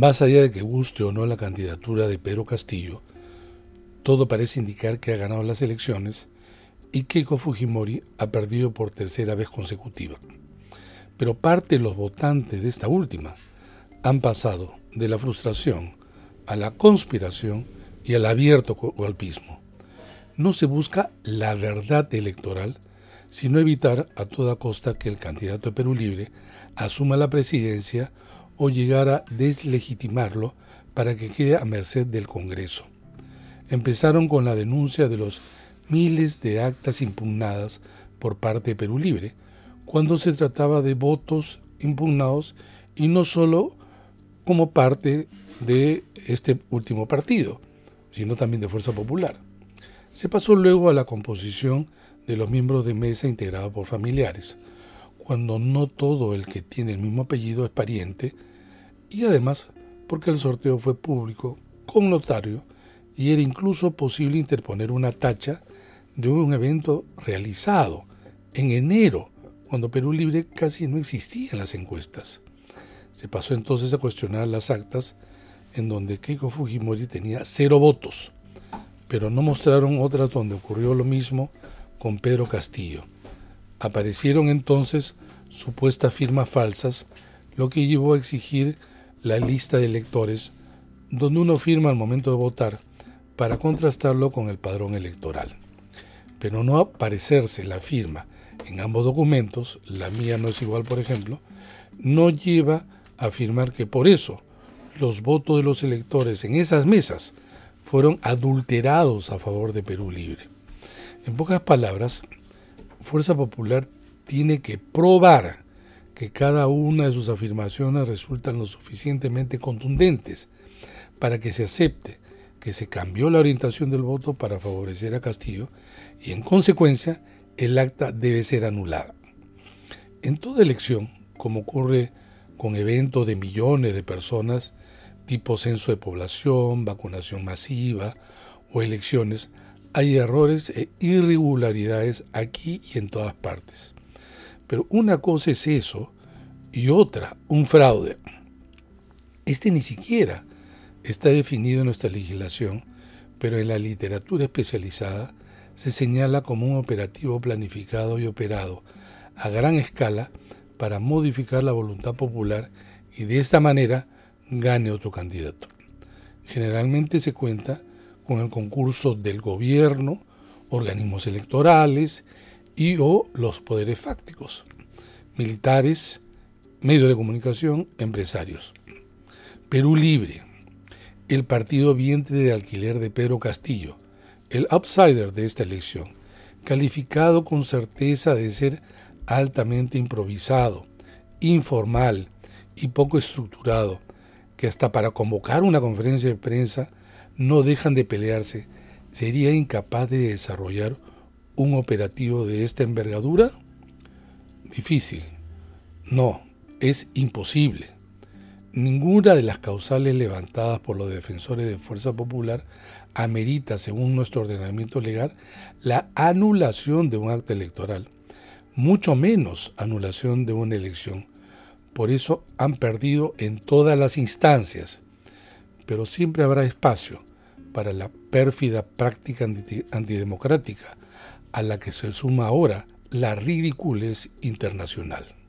Más allá de que guste o no la candidatura de Pedro Castillo, todo parece indicar que ha ganado las elecciones y Keiko Fujimori ha perdido por tercera vez consecutiva. Pero parte de los votantes de esta última han pasado de la frustración a la conspiración y al abierto golpismo. No se busca la verdad electoral, sino evitar a toda costa que el candidato de Perú Libre asuma la presidencia o llegar a deslegitimarlo para que quede a merced del Congreso. Empezaron con la denuncia de los miles de actas impugnadas por parte de Perú Libre, cuando se trataba de votos impugnados y no solo como parte de este último partido, sino también de Fuerza Popular. Se pasó luego a la composición de los miembros de mesa integrada por familiares, cuando no todo el que tiene el mismo apellido es pariente, y además porque el sorteo fue público, con notario, y era incluso posible interponer una tacha de un evento realizado en enero, cuando Perú Libre casi no existía en las encuestas. Se pasó entonces a cuestionar las actas en donde Keiko Fujimori tenía cero votos, pero no mostraron otras donde ocurrió lo mismo con Pedro Castillo. Aparecieron entonces supuestas firmas falsas, lo que llevó a exigir la lista de electores, donde uno firma al momento de votar para contrastarlo con el padrón electoral. Pero no aparecerse la firma en ambos documentos, la mía no es igual por ejemplo, no lleva a afirmar que por eso los votos de los electores en esas mesas fueron adulterados a favor de Perú Libre. En pocas palabras, Fuerza Popular tiene que probar que cada una de sus afirmaciones resultan lo suficientemente contundentes para que se acepte que se cambió la orientación del voto para favorecer a Castillo y en consecuencia el acta debe ser anulada. En toda elección, como ocurre con eventos de millones de personas, tipo censo de población, vacunación masiva o elecciones, hay errores e irregularidades aquí y en todas partes. Pero una cosa es eso y otra, un fraude. Este ni siquiera está definido en nuestra legislación, pero en la literatura especializada se señala como un operativo planificado y operado a gran escala para modificar la voluntad popular y de esta manera gane otro candidato. Generalmente se cuenta con el concurso del gobierno, organismos electorales y o los poderes fácticos, militares, medios de comunicación, empresarios. Perú Libre, el partido vientre de alquiler de Pedro Castillo, el outsider de esta elección, calificado con certeza de ser altamente improvisado, informal y poco estructurado, que hasta para convocar una conferencia de prensa no dejan de pelearse, ¿sería incapaz de desarrollar un operativo de esta envergadura? Difícil. No, es imposible. Ninguna de las causales levantadas por los defensores de Fuerza Popular amerita, según nuestro ordenamiento legal, la anulación de un acto electoral mucho menos anulación de una elección. Por eso han perdido en todas las instancias. Pero siempre habrá espacio para la pérfida práctica antidemocrática a la que se suma ahora la ridiculez internacional.